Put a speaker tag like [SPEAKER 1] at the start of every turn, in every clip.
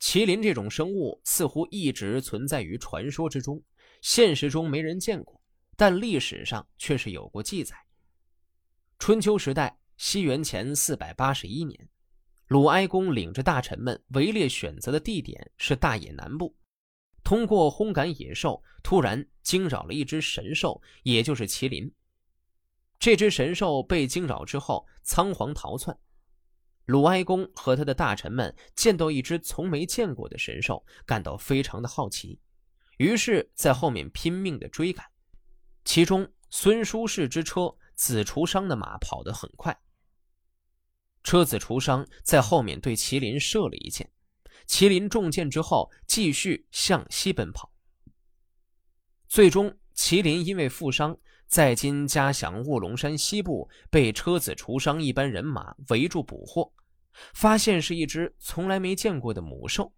[SPEAKER 1] 麒麟这种生物似乎一直存在于传说之中，现实中没人见过，但历史上却是有过记载。春秋时代，西元前四百八十一年，鲁哀公领着大臣们围猎，选择的地点是大野南部。通过轰赶野兽，突然惊扰了一只神兽，也就是麒麟。这只神兽被惊扰之后，仓皇逃窜。鲁哀公和他的大臣们见到一只从没见过的神兽，感到非常的好奇，于是，在后面拼命的追赶。其中，孙叔氏之车子厨商的马跑得很快。车子厨商在后面对麒麟射了一箭，麒麟中箭之后继续向西奔跑。最终，麒麟因为负伤，在今嘉祥卧龙山西部被车子厨商一班人马围住捕获。发现是一只从来没见过的母兽。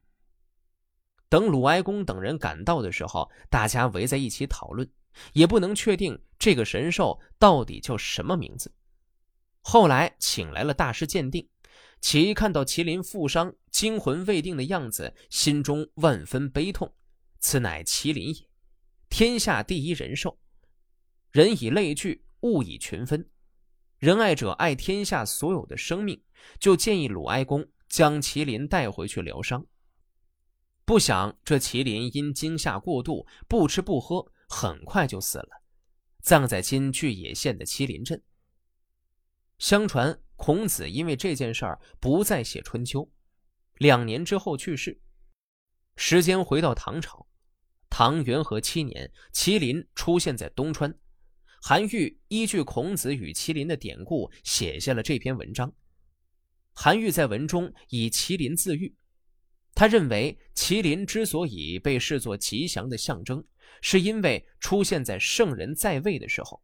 [SPEAKER 1] 等鲁哀公等人赶到的时候，大家围在一起讨论，也不能确定这个神兽到底叫什么名字。后来请来了大师鉴定，其看到麒麟负伤、惊魂未定的样子，心中万分悲痛。此乃麒麟也，天下第一人兽。人以类聚，物以群分。仁爱者爱天下所有的生命。就建议鲁哀公将麒麟带回去疗伤。不想这麒麟因惊吓过度，不吃不喝，很快就死了，葬在今巨野县的麒麟镇。相传孔子因为这件事儿不再写《春秋》，两年之后去世。时间回到唐朝，唐元和七年，麒麟出现在东川，韩愈依据孔子与麒麟的典故，写下了这篇文章。韩愈在文中以麒麟自喻，他认为麒麟之所以被视作吉祥的象征，是因为出现在圣人在位的时候。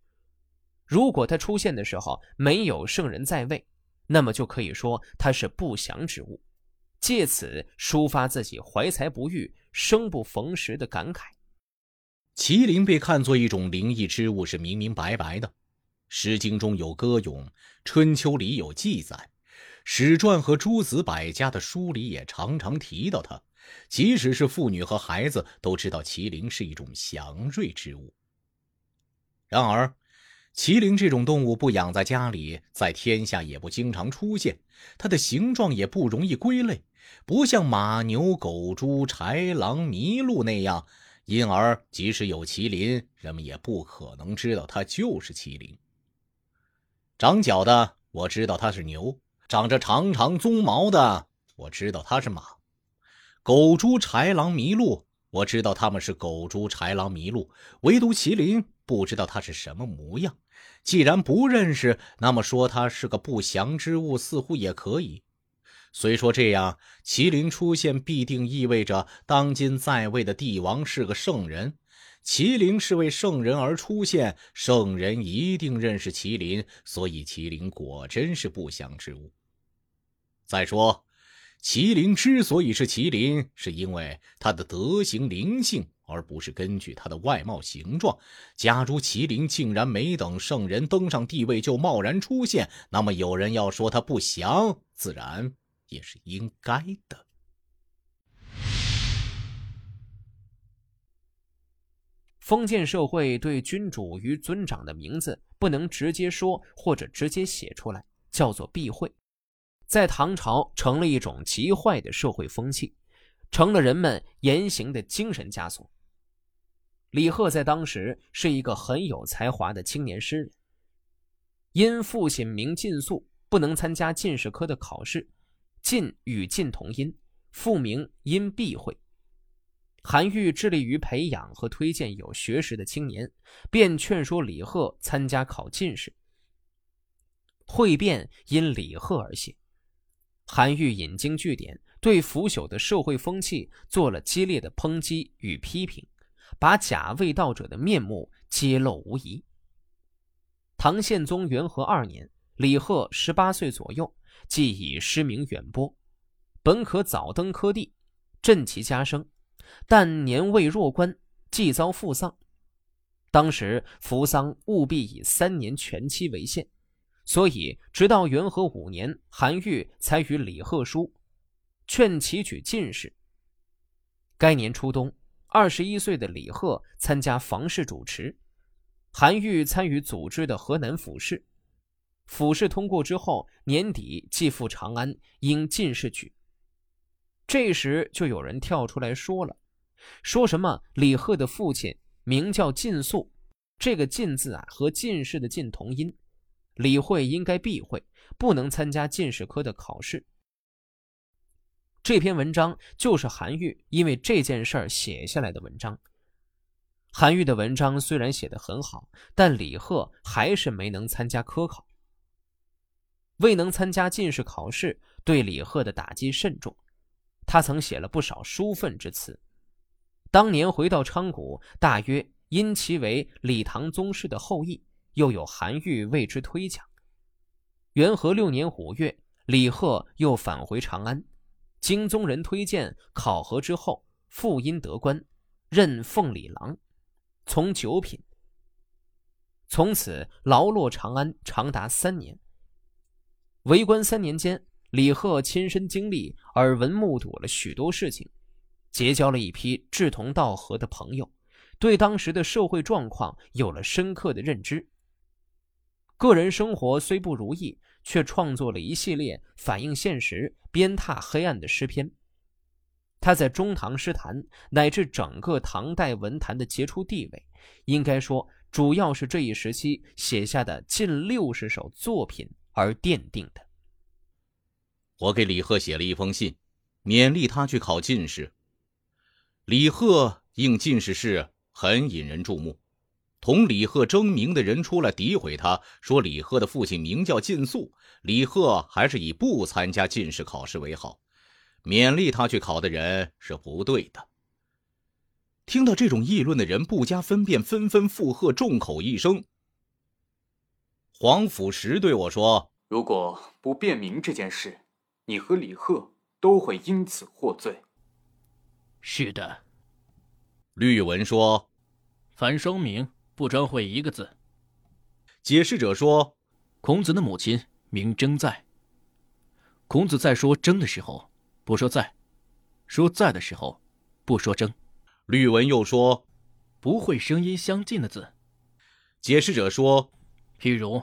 [SPEAKER 1] 如果他出现的时候没有圣人在位，那么就可以说他是不祥之物，借此抒发自己怀才不遇、生不逢时的感慨。
[SPEAKER 2] 麒麟被看作一种灵异之物是明明白白的，《诗经》中有歌咏，《春秋》里有记载。史传和诸子百家的书里也常常提到它，即使是妇女和孩子都知道麒麟是一种祥瑞之物。然而，麒麟这种动物不养在家里，在天下也不经常出现，它的形状也不容易归类，不像马、牛、狗、猪、豺狼、麋鹿那样，因而即使有麒麟，人们也不可能知道它就是麒麟。长角的，我知道它是牛。长着长长鬃毛的，我知道它是马；狗、猪、豺狼、麋鹿，我知道它们是狗、猪、豺狼、麋鹿。唯独麒麟，不知道它是什么模样。既然不认识，那么说它是个不祥之物，似乎也可以。虽说这样，麒麟出现必定意味着当今在位的帝王是个圣人。麒麟是为圣人而出现，圣人一定认识麒麟，所以麒麟果真是不祥之物。再说，麒麟之所以是麒麟，是因为它的德行灵性，而不是根据它的外貌形状。假如麒麟竟然没等圣人登上帝位就贸然出现，那么有人要说它不祥，自然也是应该的。
[SPEAKER 1] 封建社会对君主与尊长的名字不能直接说或者直接写出来，叫做避讳。在唐朝成了一种极坏的社会风气，成了人们言行的精神枷锁。李贺在当时是一个很有才华的青年诗人，因父亲名晋肃，不能参加进士科的考试。晋与晋同音，复名因避讳。韩愈致力于培养和推荐有学识的青年，便劝说李贺参加考进士。会辩因李贺而写。韩愈引经据典，对腐朽的社会风气做了激烈的抨击与批评，把假卫道者的面目揭露无遗。唐宪宗元和二年，李贺十八岁左右，即以诗名远播，本可早登科第，振其家声，但年未弱冠，即遭父丧。当时扶丧务必以三年全期为限。所以，直到元和五年，韩愈才与李贺书，劝其举进士，该年初冬，二十一岁的李贺参加房事主持，韩愈参与组织的河南府试。府试通过之后，年底即赴长安应进士举。这时就有人跳出来说了，说什么李贺的父亲名叫晋肃，这个“晋”字啊和进士的“进”同音，李慧应该避讳，不能参加进士科的考试。这篇文章就是韩愈因为这件事儿写下来的文章。韩愈的文章虽然写得很好，但李贺还是没能参加科考。未能参加进士考试，对李贺的打击甚重。他曾写了不少书愤之词。当年回到昌谷，大约因其为李唐宗室的后裔，又有韩愈为之推奖。元和六年五月，李贺又返回长安，经宗人推荐考核之后，复因得官，任奉礼郎，从九品。从此劳落长安长达三年。为官三年间，李贺亲身经历、耳闻目睹了许多事情，结交了一批志同道合的朋友，对当时的社会状况有了深刻的认知。个人生活虽不如意，却创作了一系列反映现实、鞭挞黑暗的诗篇。他在中唐诗坛乃至整个唐代文坛的杰出地位，应该说主要是这一时期写下的近六十首作品。而奠定的。
[SPEAKER 2] 我给李贺写了一封信，勉励他去考进士。李贺应进士试很引人注目，同李贺争名的人出来诋毁他，说李贺的父亲名叫晋肃。李贺还是以不参加进士考试为好，勉励他去考的人是不对的。听到这种议论的人不加分辨，纷纷附和，众口一声。黄甫石对我说：“
[SPEAKER 3] 如果不辨明这件事，你和李贺都会因此获罪。”
[SPEAKER 4] 是的，
[SPEAKER 2] 律文说：“
[SPEAKER 4] 凡声明不专会一个字。”
[SPEAKER 2] 解释者说：“
[SPEAKER 4] 孔子的母亲名征在。孔子在说征的时候不说在，说在的时候不说征。”
[SPEAKER 2] 律文又说：“
[SPEAKER 4] 不会声音相近的字。”
[SPEAKER 2] 解释者说。
[SPEAKER 4] 譬如，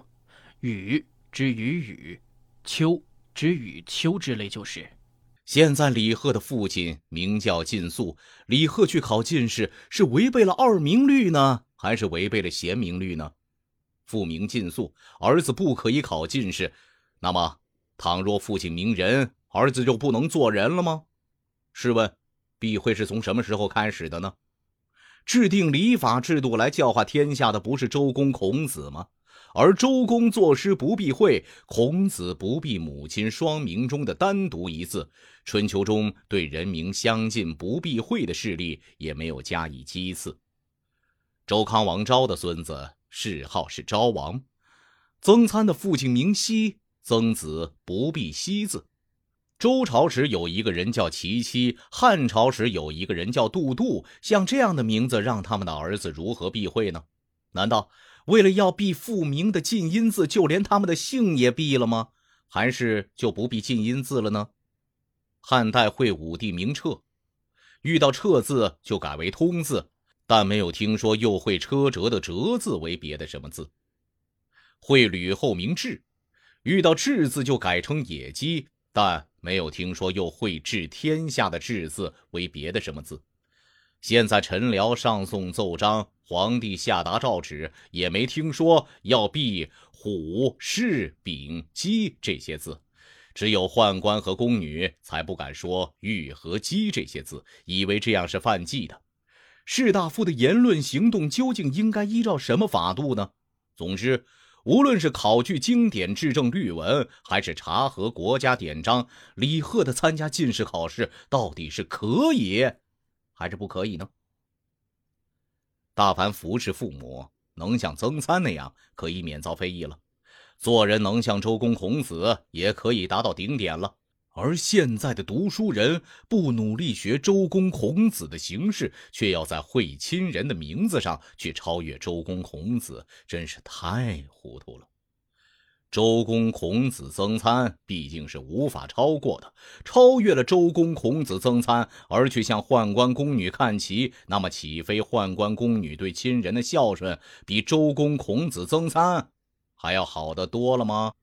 [SPEAKER 4] 雨之雨雨，秋之雨秋之类，就是。
[SPEAKER 2] 现在李贺的父亲名叫晋肃，李贺去考进士是违背了二名律呢，还是违背了贤明律呢？父名晋肃，儿子不可以考进士，那么，倘若父亲名人，儿子就不能做人了吗？试问，避讳是从什么时候开始的呢？制定礼法制度来教化天下的，不是周公孔子吗？而周公作诗不避讳，孔子不避母亲双名中的单独一字。春秋中对人名相近不避讳的事例也没有加以讥刺。周康王昭的孙子谥号是昭王，曾参的父亲名熙，曾子不避熙字。周朝时有一个人叫齐戚，汉朝时有一个人叫杜杜，像这样的名字，让他们的儿子如何避讳呢？难道？为了要避复名的近音字，就连他们的姓也避了吗？还是就不避近音字了呢？汉代会武帝名彻，遇到彻字就改为通字，但没有听说又会车辙的辙字为别的什么字。会吕后名智，遇到智字就改成野鸡，但没有听说又会治天下的治字为别的什么字。现在陈辽上送奏章，皇帝下达诏旨，也没听说要避虎、士、丙、鸡这些字，只有宦官和宫女才不敢说玉和鸡这些字，以为这样是犯忌的。士大夫的言论行动究竟应该依照什么法度呢？总之，无论是考据经典制正律文，还是查核国家典章，李贺的参加进士考试到底是可以？还是不可以呢？大凡服侍父母，能像曾参那样，可以免遭非议了；做人能像周公孔子，也可以达到顶点了。而现在的读书人不努力学周公孔子的形式，却要在会亲人的名字上去超越周公孔子，真是太糊涂。周公、孔子、曾参毕竟是无法超过的。超越了周公、孔子、曾参，而去向宦官宫女看齐，那么岂非宦官宫女对亲人的孝顺比周公、孔子、曾参还要好得多了吗？